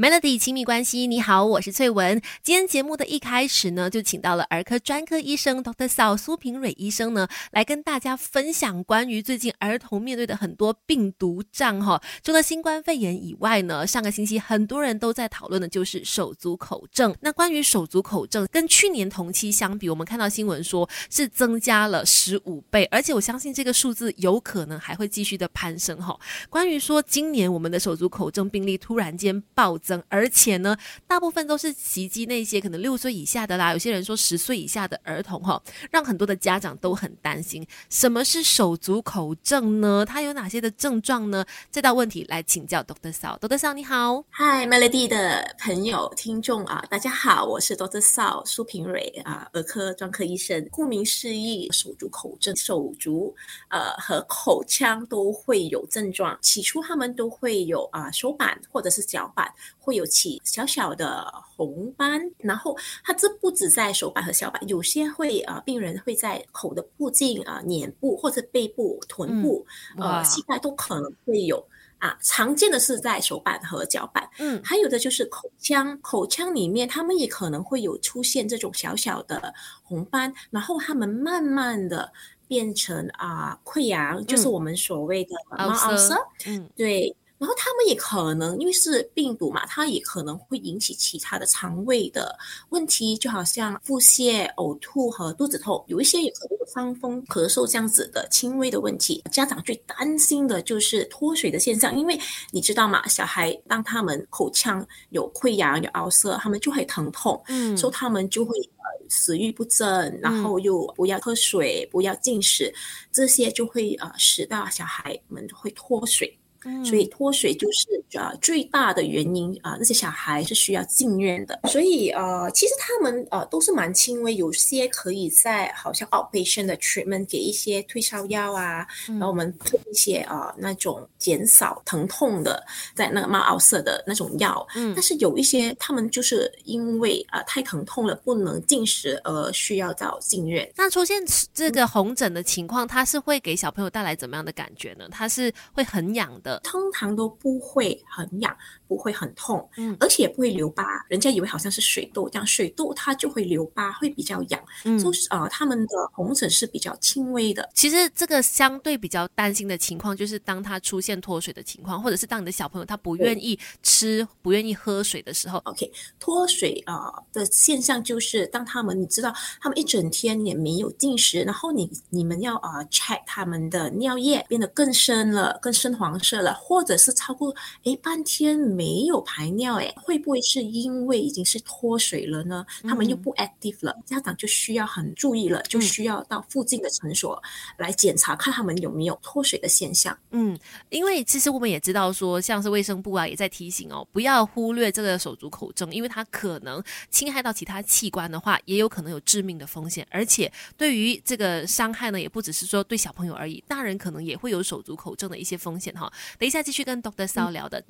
Melody 亲密关系，你好，我是翠文。今天节目的一开始呢，就请到了儿科专科医生 Dr. 邵苏平蕊医生呢，来跟大家分享关于最近儿童面对的很多病毒障哈。除了新冠肺炎以外呢，上个星期很多人都在讨论的就是手足口症。那关于手足口症，跟去年同期相比，我们看到新闻说是增加了十五倍，而且我相信这个数字有可能还会继续的攀升哈。关于说今年我们的手足口症病例突然间暴而且呢，大部分都是袭击那些可能六岁以下的啦，有些人说十岁以下的儿童哈，让很多的家长都很担心。什么是手足口症呢？它有哪些的症状呢？这道问题来请教 Doctor Sao，Doctor Sao 你好嗨 Melody 的朋友听众啊，大家好，我是 Doctor Sao 苏平蕊啊，儿科专科医生。顾名思义，手足口症，手足呃和口腔都会有症状，起初他们都会有啊手板或者是脚板。会有起小小的红斑，然后它这不止在手板和小板，有些会啊，病人会在口的附近啊，脸部或者背部、臀部、呃膝盖都可能会有啊。常见的是在手板和脚板，嗯，还有的就是口腔，口腔里面他们也可能会有出现这种小小的红斑，然后他们慢慢的变成啊溃疡，就是我们所谓的猫奥塞，嗯，对。然后他们也可能因为是病毒嘛，它也可能会引起其他的肠胃的问题，就好像腹泻、呕吐和肚子痛，有一些也可能有伤风、咳嗽这样子的轻微的问题。家长最担心的就是脱水的现象，因为你知道嘛，小孩当他们口腔有溃疡、有凹塞，他们就会疼痛，嗯，所以他们就会呃食欲不振，然后又不要喝水、不要进食，这些就会呃使到小孩们会脱水。所以脱水就是啊最大的原因啊，那些小孩是需要进院的。所以呃，其实他们呃都是蛮轻微，有些可以在好像 outpatient 的 treatment 给一些退烧药啊，然后我们配一些啊那种减少疼痛的，在那个猫奥色的那种药。嗯，但是有一些他们就是因为啊太疼痛了，不能进食而需要到进院。那出现这个红疹的情况，它是会给小朋友带来怎么样的感觉呢？它是会很痒的。通常都不会很痒，不会很痛，嗯，而且也不会留疤。人家以为好像是水痘这样，水痘它就会留疤，会比较痒。嗯，就是呃，他们的红疹是比较轻微的。其实这个相对比较担心的情况，就是当他出现脱水的情况，或者是当你的小朋友他不愿意吃、不愿意喝水的时候。OK，脱水啊的现象就是当他们你知道他们一整天也没有进食，然后你你们要啊 check 他们的尿液变得更深了，更深黄色。了，或者是超过哎半天没有排尿，哎，会不会是因为已经是脱水了呢？他们又不 active 了，家长就需要很注意了，就需要到附近的诊所来检查，看他们有没有脱水的现象。嗯，因为其实我们也知道说，像是卫生部啊也在提醒哦，不要忽略这个手足口症，因为它可能侵害到其他器官的话，也有可能有致命的风险。而且对于这个伤害呢，也不只是说对小朋友而已，大人可能也会有手足口症的一些风险哈。等一下，继续跟 Doctor 骚聊的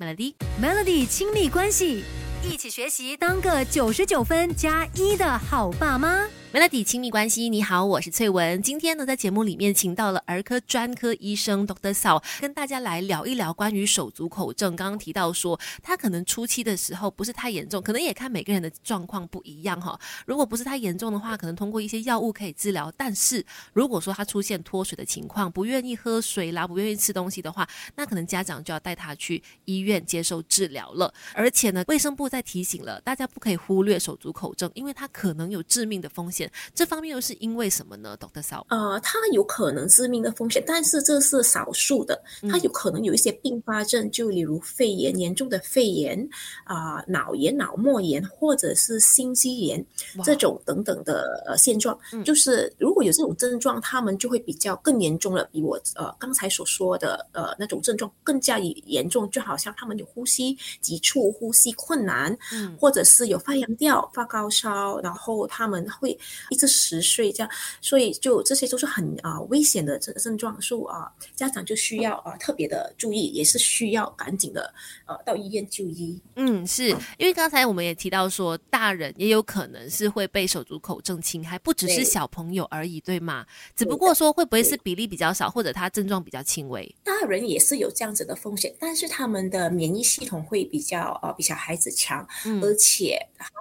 Melody 亲密关系，一起学习，当个九十九分加一的好爸妈。Melody 亲密关系，你好，我是翠文。今天呢，在节目里面请到了儿科专科医生 Doctor 嫂跟大家来聊一聊关于手足口症。刚刚提到说，他可能初期的时候不是太严重，可能也看每个人的状况不一样哈。如果不是太严重的话，可能通过一些药物可以治疗。但是如果说他出现脱水的情况，不愿意喝水啦，不愿意吃东西的话，那可能家长就要带他去医院接受治疗了。而且呢，卫生部在提醒了大家，不可以忽略手足口症，因为它可能有致命的风险。这方面又是因为什么呢，Doctor Sao？呃，它有可能致命的风险，但是这是少数的。它有可能有一些并发症，就例如肺炎、严重的肺炎啊、脑炎、脑膜炎，或者是心肌炎这种等等的呃现状。就是如果有这种症状，他们就会比较更严重了，比我呃刚才所说的呃那种症状更加严重，就好像他们有呼吸急促、呼吸困难，或者是有发羊吊、发高烧，然后他们会。一直十岁这样，所以就这些都是很啊危险的症症状，所以啊家长就需要啊特别的注意，也是需要赶紧的呃到医院就医。嗯，是因为刚才我们也提到说，大人也有可能是会被手足口症侵害，不只是小朋友而已，对吗？只不过说会不会是比例比较少，或者他症状比较轻微？大人也是有这样子的风险，但是他们的免疫系统会比较呃比小孩子强，嗯。而且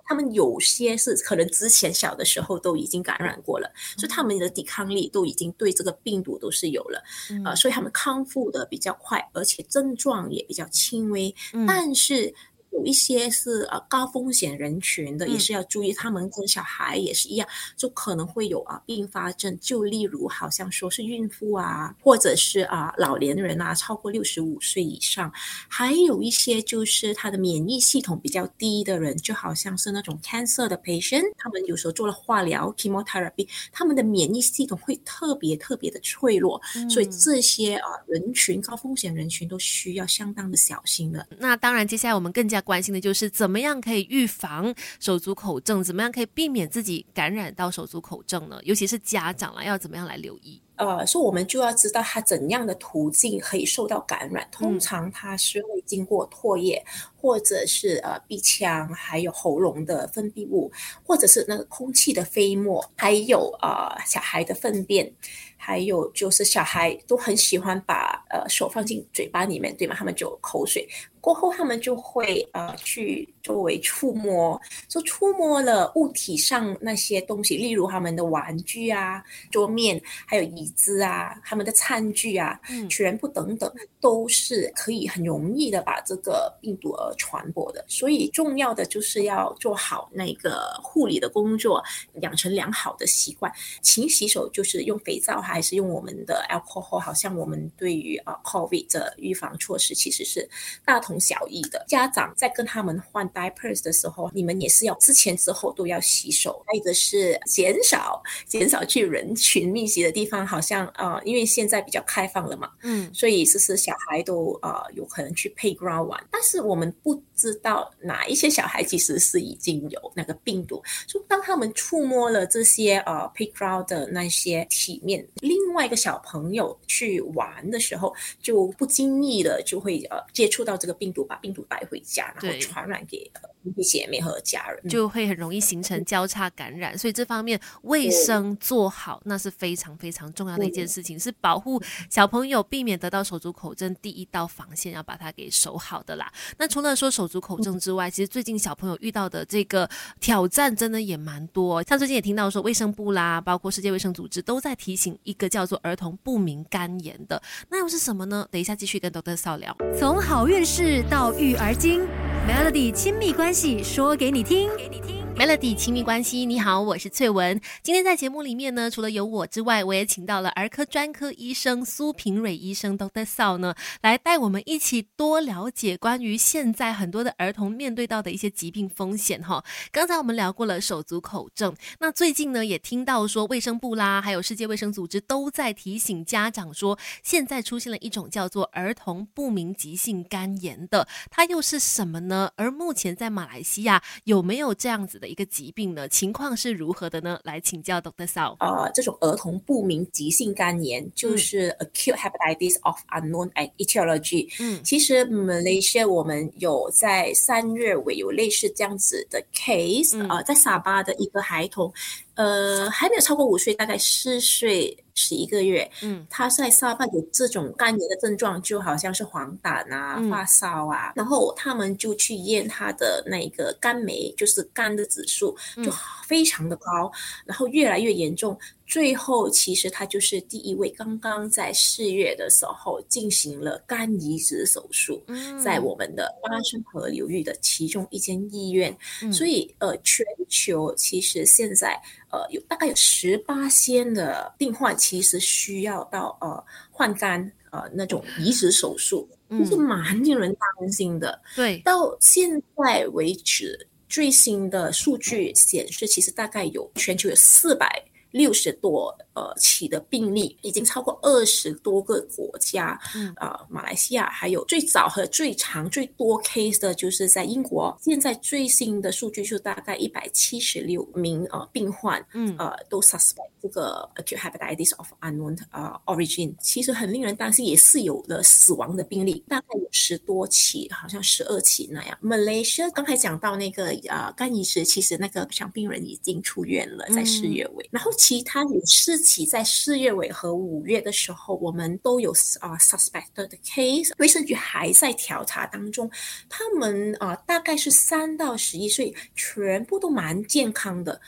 他们有些是可能之前小的时候都已经感染过了，所以他们的抵抗力都已经对这个病毒都是有了，嗯。呃，所以他们康复的比较快，而且症状也比较轻微，嗯。但是。有一些是呃高风险人群的，嗯。也是要注意，他们跟小孩也是一样，就可能会有啊并发症，就例如好像说是孕妇啊，或者是啊老年人啊，超过六十五岁以上，还有一些就是他的免疫系统比较低的人，就好像是那种 cancer 的 patient，他们有时候做了化疗 chemotherapy，他们的免疫系统会特别特别的脆弱，所以嗯。这些啊人群高风险人群都需要相当的小心的。那当然，接下来我们更加关心的就是怎么样可以预防手足口症，怎么样可以避免自己感染到手足口症呢？尤其是家长了，要怎么样来留意？呃，所以我们就要知道它怎样的途径可以受到感染。通常它是会经过唾液，或者是呃鼻腔，还有喉咙的分泌物，或者是那个空气的飞沫，还有呃小孩的粪便，还有就是小孩都很喜欢把呃手放进嘴巴里面，对吗？他们就口水。过后，他们就会呃去周围触摸，就触摸了物体上那些东西，例如他们的玩具啊、桌面，还有椅子啊、他们的餐具啊，嗯全部等等，都是可以很容易的把这个病毒而传播的。所以重要的就是要做好那个护理的工作，养成良好的习惯。勤洗手就是用肥皂还是用我们的 alcohol，好像我们对于啊 COVID 的预防措施其实是大同小异的。家长在跟他们换 diapers 的时候，你们也是要之前之后都要洗手，还有的是减少减少去人群密集的地方，好像呃，因为现在比较开放了嘛，嗯。所以其实小孩都呃有可能去 playground 玩，但是我们不知道哪一些小孩其实是已经有那个病毒，就当他们触摸了这些呃 playground 的那些体面，另外一个小朋友去玩的时候，就不经意的就会呃接触到这个病毒，把病毒带回家，然后传染给呃兄弟姐妹和家人。就会很容易形成交叉感染，所以这方面卫生做好那是非常非常重要的一件事情，是保护小朋友避免得到手足口症第一道防线，要把它给守好的啦。那除了说手足口症之外，其实最近小朋友遇到的这个挑战真的也蛮多，像最近也听到说卫生部啦，包括世界卫生组织都在提醒一个叫做儿童不明肝炎的，那又是什么呢？等一下继续跟 Doctor 少聊。从好运事到育儿经，Melody 亲密关系说给你听。给你听。Melody 亲密关系，你好，我是翠文。今天在节目里面呢，除了有我之外，我也请到了儿科专科医生苏平蕊医生 Dr. Sao 呢，来带我们一起多了解关于现在很多的儿童面对到的一些疾病风险哈。刚才我们聊过了手足口症，那最近呢也听到说卫生部啦，还有世界卫生组织都在提醒家长说，现在出现了一种叫做儿童不明急性肝炎的，它又是什么呢？而目前在马来西亚有没有这样子的一个疾病呢？情况是如何的呢？来请教 Dr. Sao。呃，这种儿童不明急性肝炎就是 acute hepatitis of unknown etiology，嗯其实 Malaysia 我们有在三月尾有类似这样子的 case，、嗯呃，在沙巴的一个孩童，呃，还没有超过五岁，大概四岁十一个月，嗯他在沙巴有这种肝炎的症状，就好像是黄疸啊、嗯发烧啊，然后他们就去验他的那个肝酶，就是肝的指数就嗯非常的高，然后越来越严重。最后，其实他就是第一位刚刚在四月的时候进行了肝移植手术，嗯在我们的巴生河流域的其中一间医院。嗯所以，呃，全球其实现在呃有大概有十八仙的病患，其实需要到呃换肝呃那种移植手术，嗯这是蛮令人担心的。对，到现在为止，最新的数据显示，其实大概有全球有四百六十多呃起的病例，已经超过二十多个国家，嗯。呃，马来西亚还有最早和最长最多 case 的就是在英国，现在最新的数据是大概一百七十六名呃病患，嗯。呃都 suspect 这个 acute hepatitis of unknown 呃 origin，其实很令人担心，也是有了死亡的病例，大概有十多起，好像十二起那样。Malaysia 刚才讲到那个呃肝移植，其实那个小病人已经出院了，在四月尾，然后其他有四起在四月尾和五月的时候，我们都有啊、呃 suspect 的 case，卫生局还在调查当中，他们啊、呃大概是三到十一岁，全部都蛮健康的。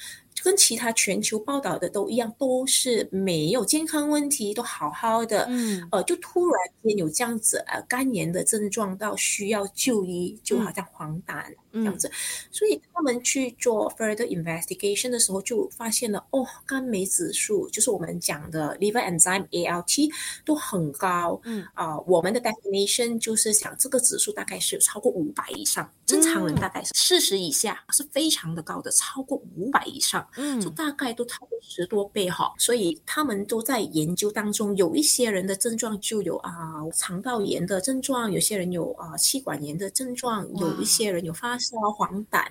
跟其他全球报道的都一样，都是没有健康问题，都好好的。嗯呃，就突然间有这样子呃肝炎的症状到需要就医，就好像黄疸这样子，所以他们去做 further investigation 的时候，就发现了哦，肝酶指数就是我们讲的 liver enzyme ALT 都很高。嗯啊、我们的 definition 就是想这个指数大概是有超过五百以上，正常人大概是四十以下，是非常的高的，超过五百以上。嗯就大概都超过十多倍哈，所以他们都在研究当中。有一些人的症状就有啊、肠道炎的症状，有些人有啊、气管炎的症状，有一些人有发烧、黄疸。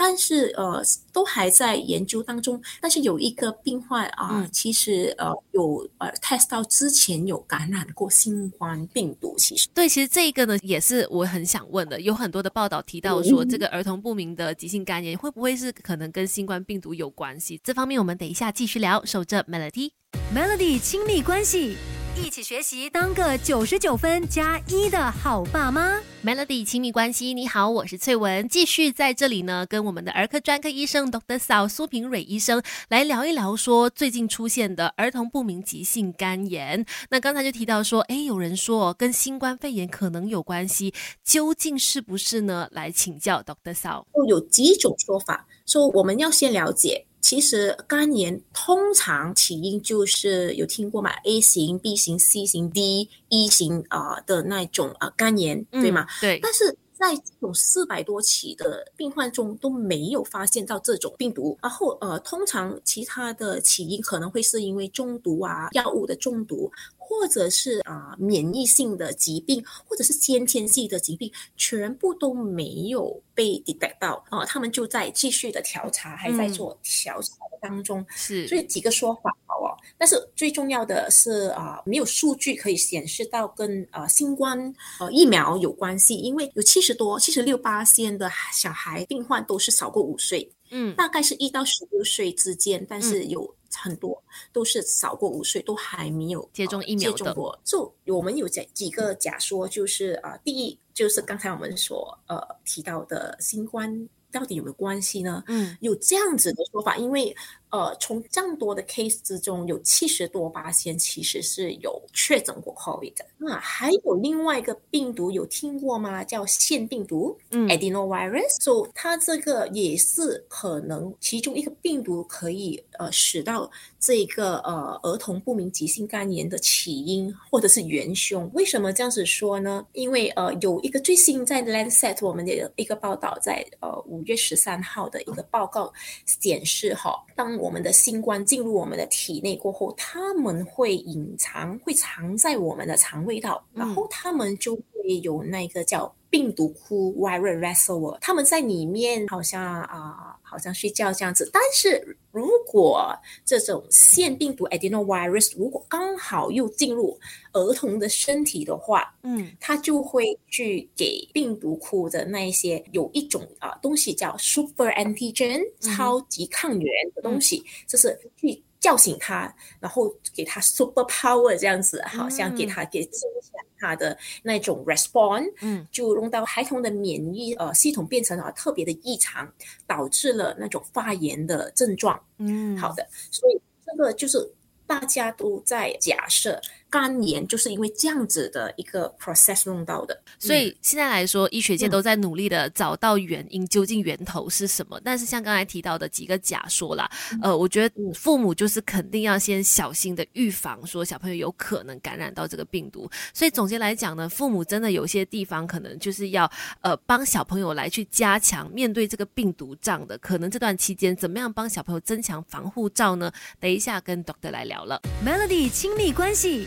但是呃，都还在研究当中。但是有一个病患啊，嗯其实呃有呃 test 到之前有感染过新冠病毒，其实对，其实这个呢也是我很想问的，有很多的报道提到说，嗯这个儿童不明的急性肝炎会不会是可能跟新冠病毒有关系？这方面我们等一下继续聊。守着 Melody。Melody 亲密关系，一起学习，当个九十九分加一的好爸妈。Melody 亲密关系，你好，我是翠文，继续在这里呢，跟我们的儿科专科医生 Dr. 嫂苏平蕊医生来聊一聊，说最近出现的儿童不明急性肝炎。那刚才就提到说，诶，有人说跟新冠肺炎可能有关系，究竟是不是呢？来请教 Dr. 嫂。都有几种说法，说我们要先了解。其实肝炎通常起因就是有听过嘛，A 型、B 型、C 型、D、E 型啊、呃的那种啊、呃肝炎，对吗？？对，但是在这种四百多起的病患中都没有发现到这种病毒，然后呃，通常其他的起因可能会是因为中毒啊、药物的中毒，或者是啊、免疫性的疾病，或者是先天性的疾病，全部都没有被 detect 到。啊、他们就在继续的调查，还在嗯。做调查当中。是，所以几个说法好哦，但是最重要的是啊、没有数据可以显示到跟呃新冠呃疫苗有关系，因为有七十多、七十六八线的小孩病患都是少过五岁，嗯。大概是一到十六岁之间，但是有很多都是少过五岁，都还没有接种呃疫苗的。接种过。就我们有几几个假说，就是啊、呃第一就是刚才我们所呃提到的新冠到底有没有关系呢？嗯有这样子的说法，因为呃，从这样多的 case 之中，有七十多八千其实是有确诊过 COVID 的。那还有另外一个病毒有听过吗？叫腺病毒嗯 adenovirus。So 它这个也是可能其中一个病毒可以呃使到这个呃儿童不明急性肝炎的起因或者是元凶。为什么这样子说呢？因为呃有一个最新在 Lancet 我们的一个报道，在呃五月十三号的一个报告显示哈，当我们的新冠进入我们的体内过后，他们会隐藏，会藏在我们的肠胃道，嗯然后他们就会有那个叫病毒库 （viral reservoir），他们在里面好像啊、好像睡觉这样子。但是如果这种腺病毒 adenovirus 如果刚好又进入儿童的身体的话，嗯。它就会去给病毒库的那一些有一种啊、东西叫 super antigen 嗯。超级抗原的东西，就是去叫醒他，然后给他 super power 这样子，好像给他给增强它的那种 response，嗯就弄到孩童的免疫呃系统变成了特别的异常，导致了那种发炎的症状。嗯，好的，所以这个就是大家都在假设肝炎就是因为这样子的一个 process 弄到的。所以现在来说，医学界都在努力的找到原因，究竟源头是什么？但是像刚才提到的几个假说啦，呃，我觉得父母就是肯定要先小心的预防，说小朋友有可能感染到这个病毒。所以总结来讲呢，父母真的有些地方可能就是要呃帮小朋友来去加强面对这个病毒仗的。可能这段期间怎么样帮小朋友增强防护罩呢？等一下跟 Doctor 来聊了。Melody 亲密关系，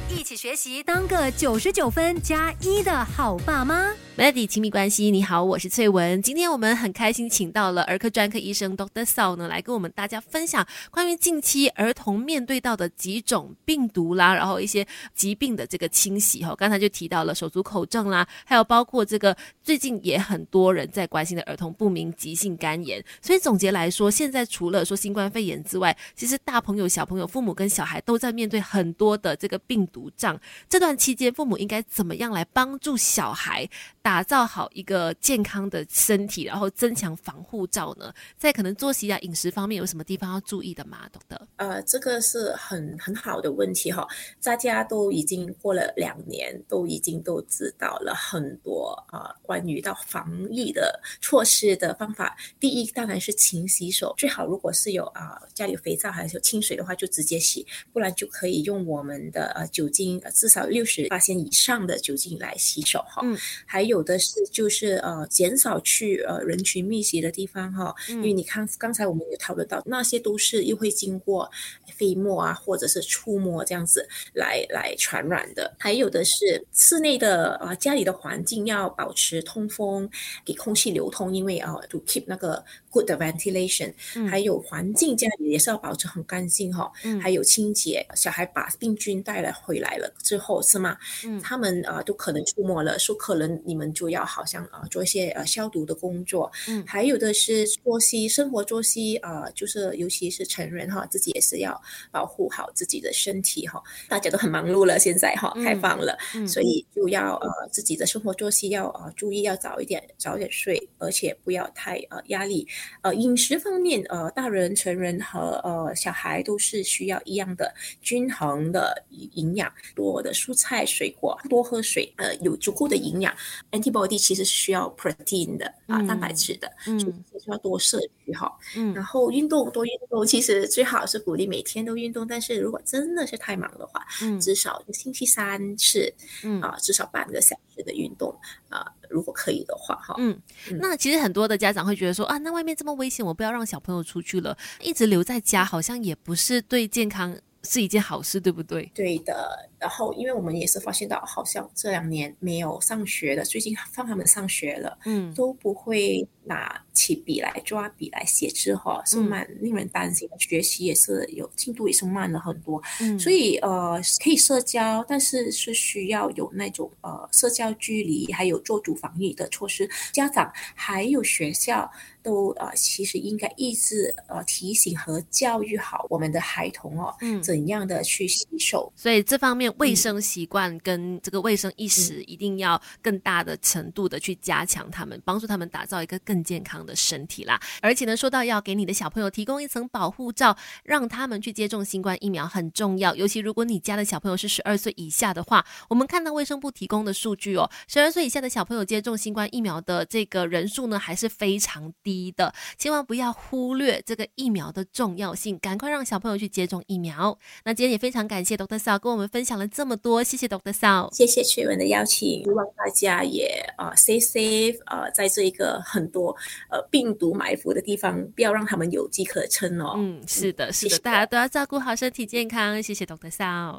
一起学习，当个九十九分加一的好爸妈。Melody 亲密关系，你好，我是翠文。今天我们很开心请到了儿科专科医生 Dr. Sao 呢，来跟我们大家分享关于近期儿童面对到的几种病毒啦，然后一些疾病的这个清洗哈。刚才就提到了手足口症啦，还有包括这个最近也很多人在关心的儿童不明急性肝炎。所以总结来说，现在除了说新冠肺炎之外，其实大朋友、小朋友、父母跟小孩都在面对很多的这个病毒仗。这段期间，父母应该怎么样来帮助小孩？打造好一个健康的身体，然后增强防护罩呢？在可能作息啊、饮食方面有什么地方要注意的吗？懂得？呃，这个是很很好的问题哈，大家都已经过了两年，都已经都知道了很多啊、关于到防疫的措施的方法。第一当然是勤洗手，最好如果是有啊、家里有肥皂还是有清水的话，就直接洗，不然就可以用我们的呃酒精，呃、至少六十八千以上的酒精来洗手哈。嗯，还有的是就是呃减少去呃人群密集的地方哈，因为你看刚才我们也讨论到那些都是又会经过飞沫啊或者是触摸这样子来来传染的，还有的是室内的啊、呃、家里的环境要保持通风，给空气流通，因为啊、呃、to keep 那个 good ventilation，、嗯。还有环境家里也是要保持很干净哈、嗯。还有清洁，小孩把病菌带来回来了之后是吗？嗯他们啊、呃都可能触摸了，说可能你们就要好像啊、呃做一些呃消毒的工作，嗯还有的是作息生活作息啊、呃就是尤其是成人哈，自己也是要保护好自己的身体哈。大家都很忙碌了，现在哈嗯开放了，嗯所以就要呃自己的生活作息要呃注意，要早一点早点睡，而且不要太呃压力。呃，饮食方面，呃，大人、成人和呃小孩都是需要一样的均衡的营养，多的蔬菜水果，多喝水，呃，有足够的营养。Antibody 其实是需要 protein 的啊、嗯蛋白质的，所以嗯需要多摄取哈。嗯然后运动多运动，其实最好是鼓励每天都运动，但是如果真的是太忙的话，嗯至少星期三次嗯啊、至少半个小时的运动啊、如果可以的话哈。嗯，那其实很多的家长会觉得说啊，那外面这么危险，我不要让小朋友出去了，一直留在家好像也不是对健康是一件好事，对不对？对的，然后因为我们也是发现到，好像这两年没有上学的，最近放他们上学了，嗯都不会拿起笔来抓笔来写字哈，是嗯蛮令人担心的。学习也是有进度也是慢了很多，嗯，所以呃可以社交，但是是需要有那种呃社交距离，还有做足防疫的措施。家长还有学校都呃其实应该一直呃提醒和教育好我们的孩童哦，嗯怎样的去洗手。所以这方面卫生习惯跟这个卫生意识一定要更大的程度的去加强他们，帮助他们打造一个更健康的身体啦。而且呢，说到要给你的小朋友提供一层保护罩，让他们去接种新冠疫苗很重要。尤其如果你家的小朋友是十二岁以下的话，我们看到卫生部提供的数据哦，十二岁以下的小朋友接种新冠疫苗的这个人数呢还是非常低的，千万不要忽略这个疫苗的重要性，赶快让小朋友去接种疫苗。那今天也非常感谢 Dr. Sao 跟我们分享了这么多，谢谢 Dr. Sao。谢谢翠文的邀请，希望大家也呃 stay safe，呃，在这一个很多呃病毒埋伏的地方，不要让他们有机可乘哦。嗯，是的，是的，大家都要照顾好身体健康，谢谢 Dr. Sao。